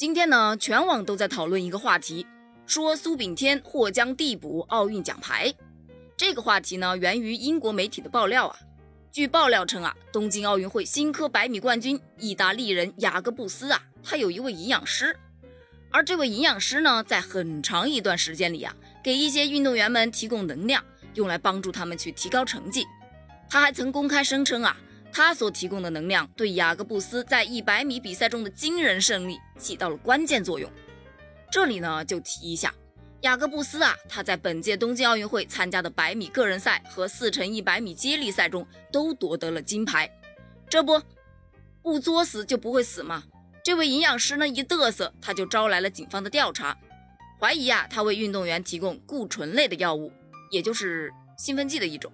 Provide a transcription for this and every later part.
今天呢，全网都在讨论一个话题，说苏炳添或将递补奥运奖牌。这个话题呢，源于英国媒体的爆料啊。据爆料称啊，东京奥运会新科百米冠军意大利人雅各布斯啊，他有一位营养师，而这位营养师呢，在很长一段时间里啊，给一些运动员们提供能量，用来帮助他们去提高成绩。他还曾公开声称啊。他所提供的能量对雅各布斯在一百米比赛中的惊人胜利起到了关键作用。这里呢就提一下，雅各布斯啊，他在本届东京奥运会参加的百米个人赛和四乘一百米接力赛中都夺得了金牌。这不，不作死就不会死吗？这位营养师呢一嘚瑟，他就招来了警方的调查，怀疑啊他为运动员提供固醇类的药物，也就是兴奋剂的一种。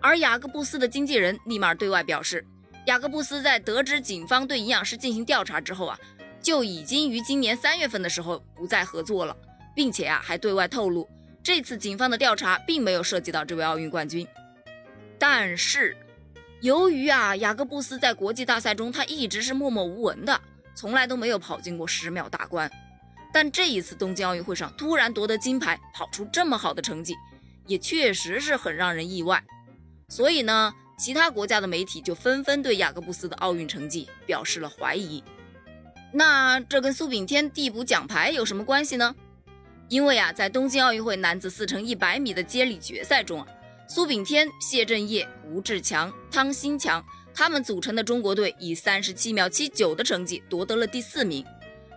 而雅各布斯的经纪人立马对外表示，雅各布斯在得知警方对营养师进行调查之后啊，就已经于今年三月份的时候不再合作了，并且啊还对外透露，这次警方的调查并没有涉及到这位奥运冠军。但是，由于啊雅各布斯在国际大赛中他一直是默默无闻的，从来都没有跑进过十秒大关，但这一次东京奥运会上突然夺得金牌，跑出这么好的成绩，也确实是很让人意外。所以呢，其他国家的媒体就纷纷对雅各布斯的奥运成绩表示了怀疑。那这跟苏炳添递补奖牌有什么关系呢？因为啊，在东京奥运会男子四乘一百米的接力决赛中啊，苏炳添、谢震业、吴志强、汤新强他们组成的中国队以三十七秒七九的成绩夺得了第四名。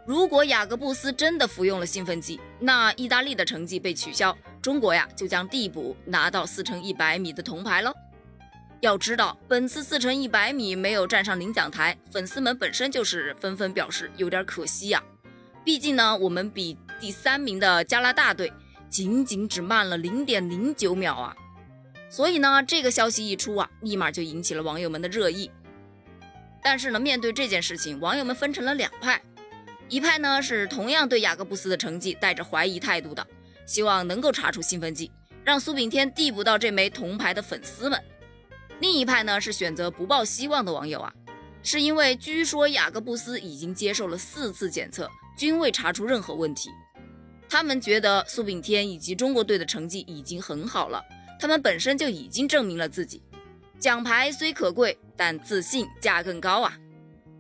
如果雅各布斯真的服用了兴奋剂，那意大利的成绩被取消，中国呀就将递补拿到四乘一百米的铜牌了。要知道，本次四乘一百米没有站上领奖台，粉丝们本身就是纷纷表示有点可惜呀。毕竟呢，我们比第三名的加拿大队仅仅只慢了零点零九秒啊。所以呢，这个消息一出啊，立马就引起了网友们的热议。但是呢，面对这件事情，网友们分成了两派，一派呢是同样对雅各布斯的成绩带着怀疑态度的，希望能够查出兴奋剂，让苏炳添递补到这枚铜牌的粉丝们。另一派呢是选择不抱希望的网友啊，是因为据说雅各布斯已经接受了四次检测，均未查出任何问题。他们觉得苏炳添以及中国队的成绩已经很好了，他们本身就已经证明了自己。奖牌虽可贵，但自信价更高啊！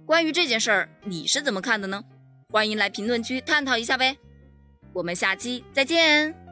关于这件事儿，你是怎么看的呢？欢迎来评论区探讨一下呗。我们下期再见。